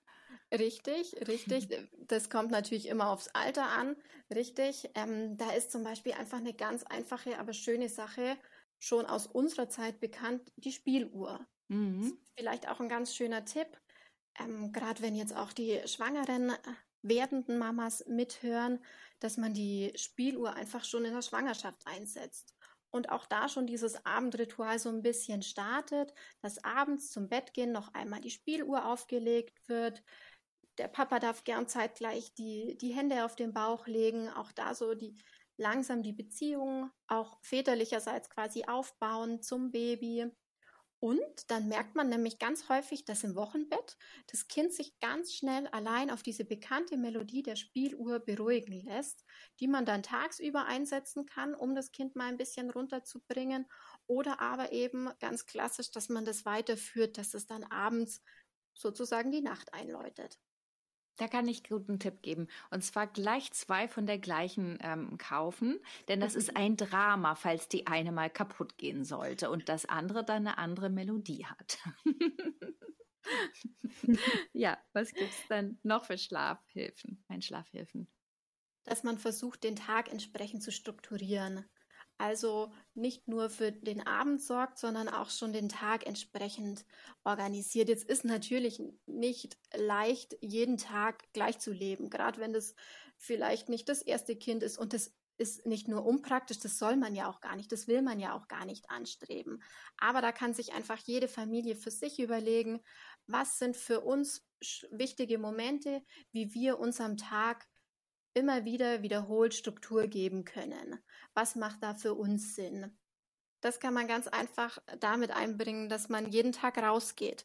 Richtig, richtig. Das kommt natürlich immer aufs Alter an. Richtig. Ähm, da ist zum Beispiel einfach eine ganz einfache, aber schöne Sache, schon aus unserer Zeit bekannt, die Spieluhr. Mhm. Vielleicht auch ein ganz schöner Tipp, ähm, gerade wenn jetzt auch die schwangeren äh, werdenden Mamas mithören, dass man die Spieluhr einfach schon in der Schwangerschaft einsetzt. Und auch da schon dieses Abendritual so ein bisschen startet, dass abends zum Bett gehen noch einmal die Spieluhr aufgelegt wird. Der Papa darf gern zeitgleich die, die Hände auf den Bauch legen, auch da so die, langsam die Beziehung auch väterlicherseits quasi aufbauen zum Baby. Und dann merkt man nämlich ganz häufig, dass im Wochenbett das Kind sich ganz schnell allein auf diese bekannte Melodie der Spieluhr beruhigen lässt, die man dann tagsüber einsetzen kann, um das Kind mal ein bisschen runterzubringen. Oder aber eben ganz klassisch, dass man das weiterführt, dass es dann abends sozusagen die Nacht einläutet. Da kann ich guten Tipp geben. Und zwar gleich zwei von der gleichen ähm, kaufen, denn das ist ein Drama, falls die eine mal kaputt gehen sollte und das andere dann eine andere Melodie hat. ja, was gibt's denn noch für Schlafhilfen, Einschlafhilfen? Dass man versucht, den Tag entsprechend zu strukturieren also nicht nur für den Abend sorgt, sondern auch schon den Tag entsprechend organisiert. Jetzt ist natürlich nicht leicht, jeden Tag gleich zu leben, gerade wenn das vielleicht nicht das erste Kind ist und das ist nicht nur unpraktisch, das soll man ja auch gar nicht, das will man ja auch gar nicht anstreben. Aber da kann sich einfach jede Familie für sich überlegen, was sind für uns wichtige Momente, wie wir unserem Tag immer wieder wiederholt Struktur geben können. Was macht da für uns Sinn? Das kann man ganz einfach damit einbringen, dass man jeden Tag rausgeht.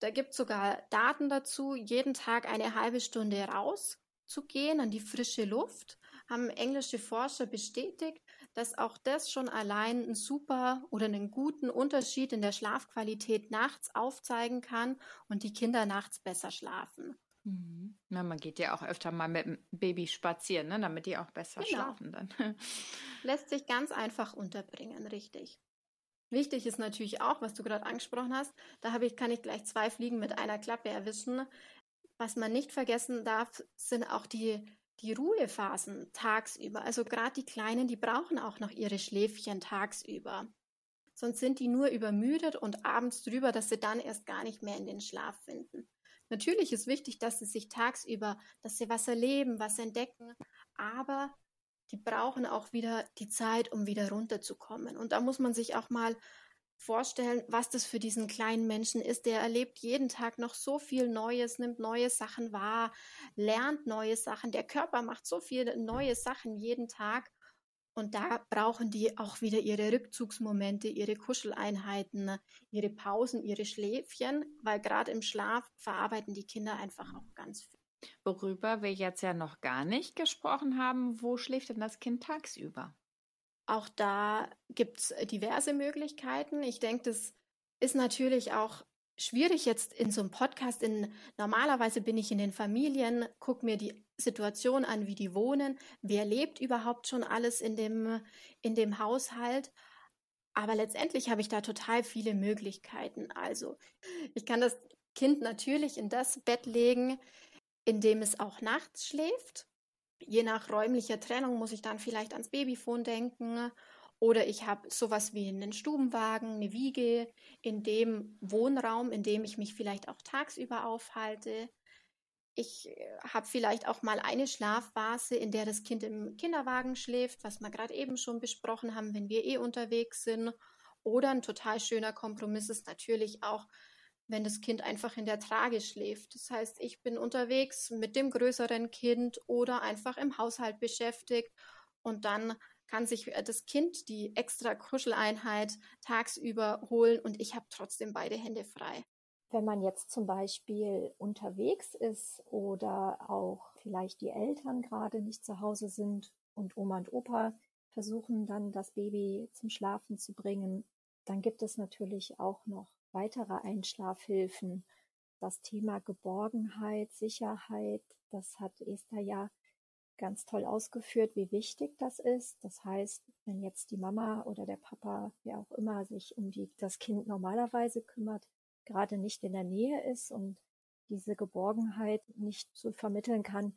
Da gibt es sogar Daten dazu, jeden Tag eine halbe Stunde rauszugehen an die frische Luft. Haben englische Forscher bestätigt, dass auch das schon allein einen super oder einen guten Unterschied in der Schlafqualität nachts aufzeigen kann und die Kinder nachts besser schlafen. Mhm. Na, man geht ja auch öfter mal mit dem Baby spazieren, ne, damit die auch besser genau. schlafen dann. Lässt sich ganz einfach unterbringen, richtig. Wichtig ist natürlich auch, was du gerade angesprochen hast, da habe ich, kann ich gleich zwei Fliegen mit einer Klappe erwischen. was man nicht vergessen darf, sind auch die, die Ruhephasen tagsüber. Also gerade die Kleinen, die brauchen auch noch ihre Schläfchen tagsüber. Sonst sind die nur übermüdet und abends drüber, dass sie dann erst gar nicht mehr in den Schlaf finden. Natürlich ist wichtig, dass sie sich tagsüber, dass sie was erleben, was entdecken, aber die brauchen auch wieder die Zeit, um wieder runterzukommen. Und da muss man sich auch mal vorstellen, was das für diesen kleinen Menschen ist. Der erlebt jeden Tag noch so viel Neues, nimmt neue Sachen wahr, lernt neue Sachen. Der Körper macht so viele neue Sachen jeden Tag. Und da brauchen die auch wieder ihre Rückzugsmomente, ihre Kuscheleinheiten, ihre Pausen, ihre Schläfchen, weil gerade im Schlaf verarbeiten die Kinder einfach auch ganz viel. Worüber wir jetzt ja noch gar nicht gesprochen haben, wo schläft denn das Kind tagsüber? Auch da gibt es diverse Möglichkeiten. Ich denke, das ist natürlich auch schwierig jetzt in so einem Podcast. In, normalerweise bin ich in den Familien, gucke mir die Situation an, wie die wohnen, wer lebt überhaupt schon alles in dem, in dem Haushalt. Aber letztendlich habe ich da total viele Möglichkeiten. Also ich kann das Kind natürlich in das Bett legen, in dem es auch nachts schläft. Je nach räumlicher Trennung muss ich dann vielleicht ans Babyphone denken. Oder ich habe sowas wie einen Stubenwagen, eine Wiege, in dem Wohnraum, in dem ich mich vielleicht auch tagsüber aufhalte. Ich äh, habe vielleicht auch mal eine Schlafphase, in der das Kind im Kinderwagen schläft, was wir gerade eben schon besprochen haben, wenn wir eh unterwegs sind. Oder ein total schöner Kompromiss ist natürlich auch wenn das Kind einfach in der Trage schläft. Das heißt, ich bin unterwegs mit dem größeren Kind oder einfach im Haushalt beschäftigt und dann kann sich äh, das Kind die extra Kuscheleinheit tagsüber holen und ich habe trotzdem beide Hände frei. Wenn man jetzt zum Beispiel unterwegs ist oder auch vielleicht die Eltern gerade nicht zu Hause sind und Oma und Opa versuchen dann das Baby zum Schlafen zu bringen, dann gibt es natürlich auch noch weitere Einschlafhilfen. Das Thema Geborgenheit, Sicherheit, das hat Esther ja ganz toll ausgeführt, wie wichtig das ist. Das heißt, wenn jetzt die Mama oder der Papa, wer auch immer sich um die, das Kind normalerweise kümmert, gerade nicht in der Nähe ist und diese Geborgenheit nicht so vermitteln kann,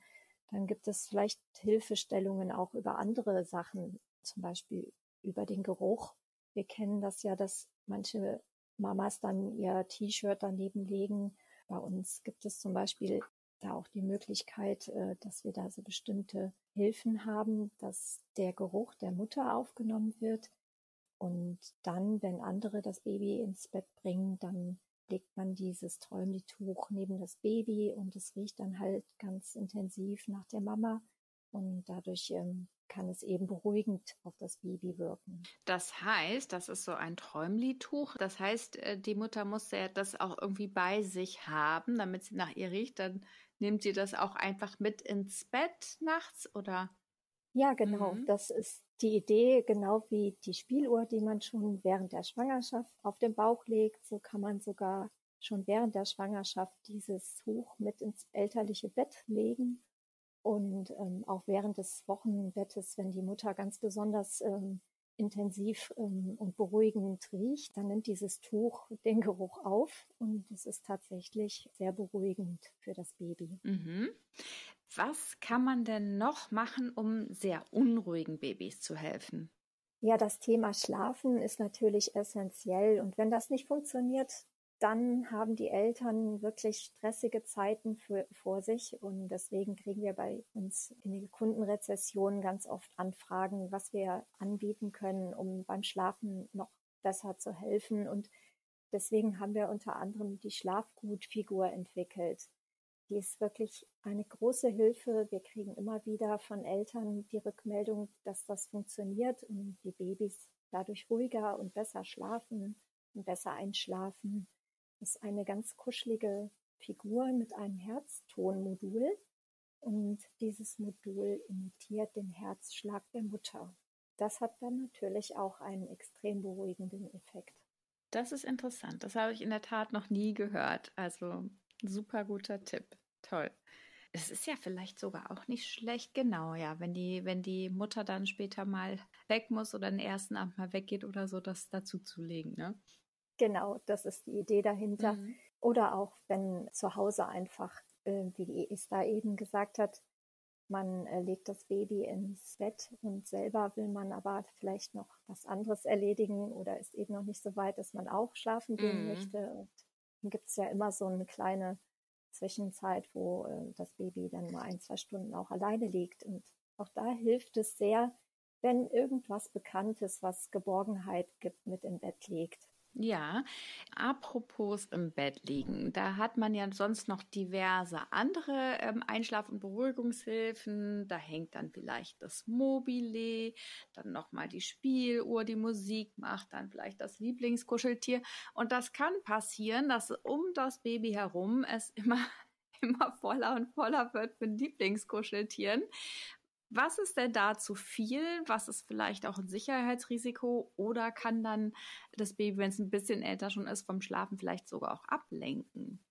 dann gibt es vielleicht Hilfestellungen auch über andere Sachen, zum Beispiel über den Geruch. Wir kennen das ja, dass manche Mamas dann ihr T-Shirt daneben legen. Bei uns gibt es zum Beispiel da auch die Möglichkeit, äh, dass wir da so bestimmte Hilfen haben, dass der Geruch der Mutter aufgenommen wird. Und dann, wenn andere das Baby ins Bett bringen, dann legt man dieses Träumli-Tuch neben das Baby und es riecht dann halt ganz intensiv nach der Mama. Und dadurch ähm, kann es eben beruhigend auf das Baby wirken. Das heißt, das ist so ein Träumlituch. Das heißt, äh, die Mutter muss ja das auch irgendwie bei sich haben, damit sie nach ihr riecht. Dann nimmt sie das auch einfach mit ins Bett nachts oder? Ja, genau. Mhm. Das ist die Idee, genau wie die Spieluhr, die man schon während der Schwangerschaft auf den Bauch legt. So kann man sogar schon während der Schwangerschaft dieses Tuch mit ins elterliche Bett legen und ähm, auch während des Wochenbettes, wenn die Mutter ganz besonders ähm, intensiv ähm, und beruhigend riecht, dann nimmt dieses Tuch den Geruch auf und es ist tatsächlich sehr beruhigend für das Baby. Mhm. Was kann man denn noch machen, um sehr unruhigen Babys zu helfen? Ja, das Thema Schlafen ist natürlich essentiell und wenn das nicht funktioniert, dann haben die Eltern wirklich stressige Zeiten für, vor sich und deswegen kriegen wir bei uns in den Kundenrezessionen ganz oft Anfragen, was wir anbieten können, um beim Schlafen noch besser zu helfen und deswegen haben wir unter anderem die Schlafgutfigur entwickelt. Die ist wirklich eine große Hilfe. Wir kriegen immer wieder von Eltern die Rückmeldung, dass das funktioniert und die Babys dadurch ruhiger und besser schlafen und besser einschlafen ist eine ganz kuschelige Figur mit einem Herztonmodul. Und dieses Modul imitiert den Herzschlag der Mutter. Das hat dann natürlich auch einen extrem beruhigenden Effekt. Das ist interessant. Das habe ich in der Tat noch nie gehört. Also super guter Tipp. Toll. Es ist ja vielleicht sogar auch nicht schlecht, genau, ja, wenn die, wenn die Mutter dann später mal weg muss oder den ersten Abend mal weggeht oder so, das dazu zu legen, ne? Genau, das ist die Idee dahinter. Mhm. Oder auch, wenn zu Hause einfach äh, wie Esther eben gesagt hat, man äh, legt das Baby ins Bett und selber will man aber vielleicht noch was anderes erledigen oder ist eben noch nicht so weit, dass man auch schlafen gehen mhm. möchte. Und dann gibt es ja immer so eine kleine Zwischenzeit, wo äh, das Baby dann mal ein, zwei Stunden auch alleine liegt. Und auch da hilft es sehr, wenn irgendwas Bekanntes, was Geborgenheit gibt, mit im Bett liegt. Ja, apropos im Bett liegen, da hat man ja sonst noch diverse andere ähm, Einschlaf- und Beruhigungshilfen. Da hängt dann vielleicht das Mobile, dann nochmal die Spieluhr, die Musik macht, dann vielleicht das Lieblingskuscheltier. Und das kann passieren, dass um das Baby herum es immer immer voller und voller wird mit Lieblingskuscheltieren. Was ist denn da zu viel? Was ist vielleicht auch ein Sicherheitsrisiko? Oder kann dann das Baby, wenn es ein bisschen älter schon ist, vom Schlafen vielleicht sogar auch ablenken?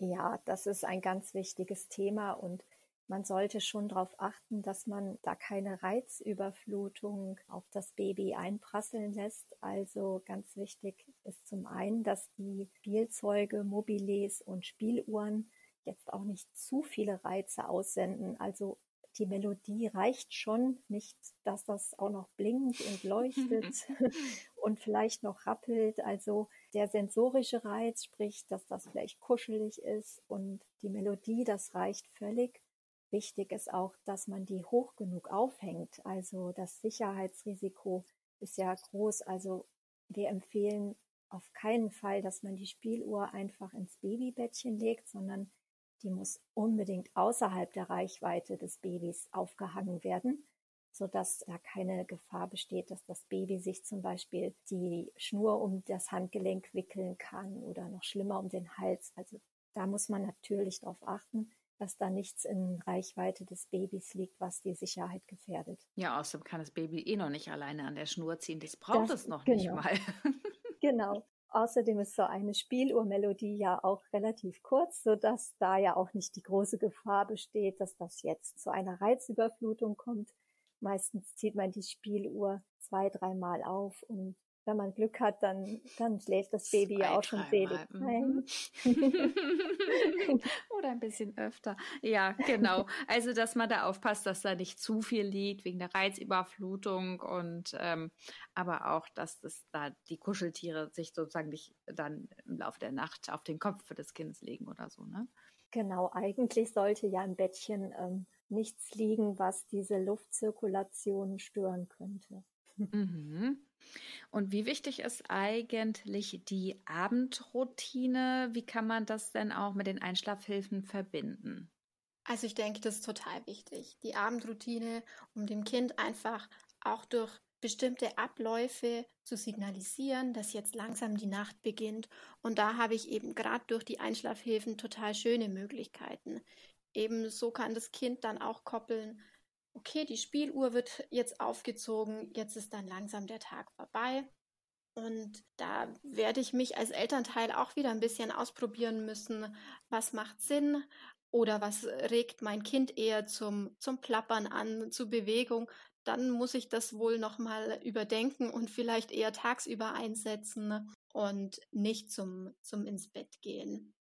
Ja, das ist ein ganz wichtiges Thema und man sollte schon darauf achten, dass man da keine Reizüberflutung auf das Baby einprasseln lässt. Also ganz wichtig ist zum einen, dass die Spielzeuge, Mobiles und Spieluhren jetzt auch nicht zu viele Reize aussenden. Also die Melodie reicht schon, nicht, dass das auch noch blinkt und leuchtet und vielleicht noch rappelt. Also der sensorische Reiz, sprich, dass das vielleicht kuschelig ist und die Melodie, das reicht völlig. Wichtig ist auch, dass man die hoch genug aufhängt. Also das Sicherheitsrisiko ist ja groß. Also wir empfehlen auf keinen Fall, dass man die Spieluhr einfach ins Babybettchen legt, sondern die muss unbedingt außerhalb der Reichweite des Babys aufgehangen werden, sodass da keine Gefahr besteht, dass das Baby sich zum Beispiel die Schnur um das Handgelenk wickeln kann oder noch schlimmer um den Hals. Also da muss man natürlich darauf achten, dass da nichts in Reichweite des Babys liegt, was die Sicherheit gefährdet. Ja, außerdem kann das Baby eh noch nicht alleine an der Schnur ziehen. Das braucht das, es noch genau. nicht mal. genau. Außerdem ist so eine Spieluhrmelodie ja auch relativ kurz, so dass da ja auch nicht die große Gefahr besteht, dass das jetzt zu einer Reizüberflutung kommt. Meistens zieht man die Spieluhr zwei, dreimal auf und wenn man Glück hat, dann, dann schläft das Baby Zwei, ja auch schon selig ein. Mhm. Oder ein bisschen öfter. Ja, genau. Also, dass man da aufpasst, dass da nicht zu viel liegt wegen der Reizüberflutung und ähm, aber auch, dass das da die Kuscheltiere sich sozusagen nicht dann im Laufe der Nacht auf den Kopf des Kindes legen oder so, ne? Genau, eigentlich sollte ja im Bettchen ähm, nichts liegen, was diese Luftzirkulation stören könnte. Mhm. Und wie wichtig ist eigentlich die Abendroutine? Wie kann man das denn auch mit den Einschlafhilfen verbinden? Also ich denke, das ist total wichtig. Die Abendroutine, um dem Kind einfach auch durch bestimmte Abläufe zu signalisieren, dass jetzt langsam die Nacht beginnt. Und da habe ich eben gerade durch die Einschlafhilfen total schöne Möglichkeiten. Ebenso kann das Kind dann auch koppeln, okay, die Spieluhr wird jetzt aufgezogen, jetzt ist dann langsam der Tag vorbei. Und da werde ich mich als Elternteil auch wieder ein bisschen ausprobieren müssen, was macht Sinn oder was regt mein Kind eher zum, zum Plappern an, zur Bewegung. Dann muss ich das wohl nochmal überdenken und vielleicht eher tagsüber einsetzen und nicht zum, zum ins Bett gehen.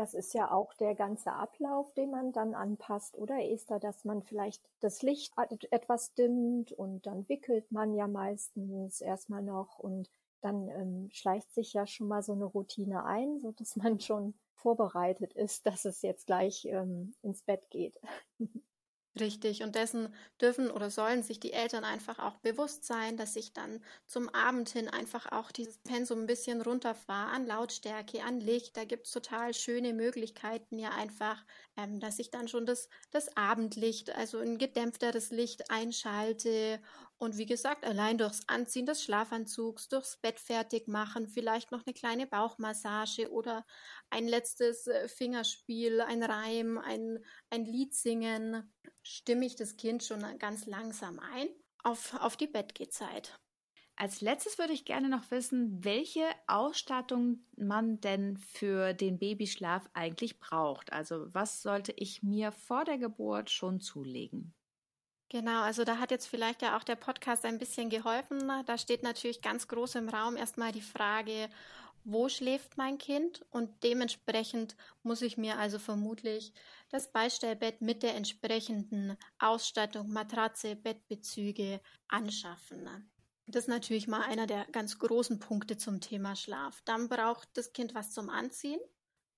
Das ist ja auch der ganze Ablauf, den man dann anpasst, oder Esther, dass man vielleicht das Licht etwas dimmt und dann wickelt man ja meistens erstmal noch und dann ähm, schleicht sich ja schon mal so eine Routine ein, so dass man schon vorbereitet ist, dass es jetzt gleich ähm, ins Bett geht. Richtig, und dessen dürfen oder sollen sich die Eltern einfach auch bewusst sein, dass ich dann zum Abend hin einfach auch dieses Pensum ein bisschen runterfahre an Lautstärke, an Licht. Da gibt's total schöne Möglichkeiten ja einfach, ähm, dass ich dann schon das, das Abendlicht, also ein gedämpfteres Licht einschalte und wie gesagt, allein durchs Anziehen des Schlafanzugs, durchs Bett fertig machen, vielleicht noch eine kleine Bauchmassage oder ein letztes äh, Fingerspiel, ein Reim, ein, ein Lied singen stimme ich das Kind schon ganz langsam ein auf, auf die Bettgehzeit. Als letztes würde ich gerne noch wissen, welche Ausstattung man denn für den Babyschlaf eigentlich braucht. Also was sollte ich mir vor der Geburt schon zulegen? Genau, also da hat jetzt vielleicht ja auch der Podcast ein bisschen geholfen. Da steht natürlich ganz groß im Raum erstmal die Frage, wo schläft mein Kind? Und dementsprechend muss ich mir also vermutlich das Beistellbett mit der entsprechenden Ausstattung, Matratze, Bettbezüge anschaffen. Das ist natürlich mal einer der ganz großen Punkte zum Thema Schlaf. Dann braucht das Kind was zum Anziehen.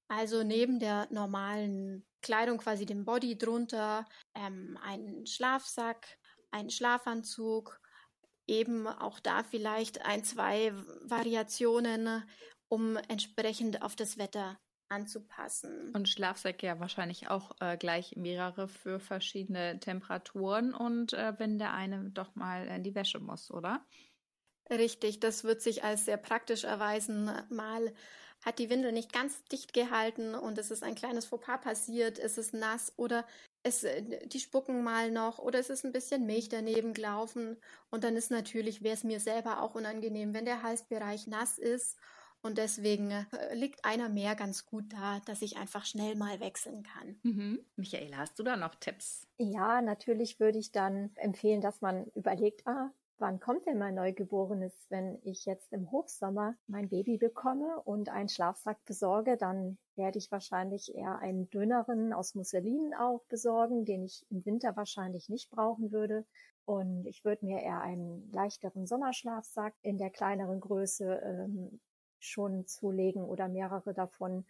Also neben der normalen Kleidung, quasi dem Body drunter, ähm, einen Schlafsack, einen Schlafanzug, eben auch da vielleicht ein, zwei Variationen, um entsprechend auf das Wetter anzupassen. Und Schlafsäcke ja wahrscheinlich auch äh, gleich mehrere für verschiedene Temperaturen und äh, wenn der eine doch mal in die Wäsche muss, oder? Richtig, das wird sich als sehr praktisch erweisen. Mal hat die Windel nicht ganz dicht gehalten und es ist ein kleines Fauxpas passiert, es ist nass oder es, äh, die spucken mal noch oder es ist ein bisschen Milch daneben gelaufen und dann ist natürlich, wäre es mir selber auch unangenehm, wenn der Halsbereich nass ist und deswegen äh, liegt einer mehr ganz gut da, dass ich einfach schnell mal wechseln kann. Mhm. Michaela, hast du da noch Tipps? Ja, natürlich würde ich dann empfehlen, dass man überlegt, ah, wann kommt denn mein Neugeborenes? Wenn ich jetzt im Hochsommer mein Baby bekomme und einen Schlafsack besorge, dann werde ich wahrscheinlich eher einen dünneren aus Musselin auch besorgen, den ich im Winter wahrscheinlich nicht brauchen würde. Und ich würde mir eher einen leichteren Sommerschlafsack in der kleineren Größe ähm, schon zulegen oder mehrere davon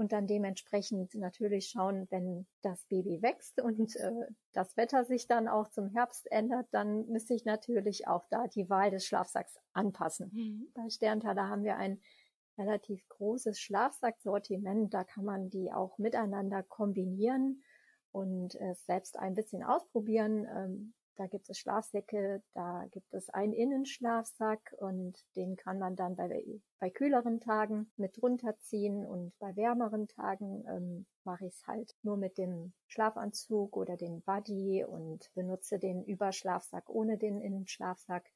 und dann dementsprechend natürlich schauen, wenn das Baby wächst und äh, das Wetter sich dann auch zum Herbst ändert, dann müsste ich natürlich auch da die Wahl des Schlafsacks anpassen. Mhm. Bei Sterntaler haben wir ein relativ großes Schlafsacksortiment, da kann man die auch miteinander kombinieren und äh, selbst ein bisschen ausprobieren. Ähm, da gibt es Schlafsäcke, da gibt es einen Innenschlafsack und den kann man dann bei, bei kühleren Tagen mit runterziehen und bei wärmeren Tagen ähm, mache ich es halt nur mit dem Schlafanzug oder dem Buddy und benutze den Überschlafsack ohne den Innenschlafsack.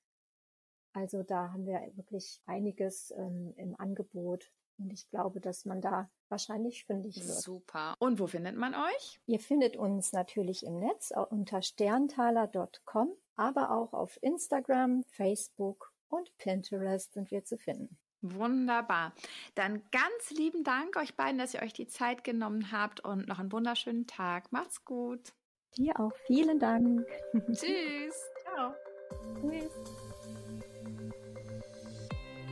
Also da haben wir wirklich einiges ähm, im Angebot und ich glaube, dass man da wahrscheinlich fündig wird. Super. Und wo findet man euch? Ihr findet uns natürlich im Netz unter sterntaler.com, aber auch auf Instagram, Facebook und Pinterest sind wir zu finden. Wunderbar. Dann ganz lieben Dank euch beiden, dass ihr euch die Zeit genommen habt und noch einen wunderschönen Tag. Macht's gut. Dir auch vielen Dank. Tschüss. Ciao. Tschüss.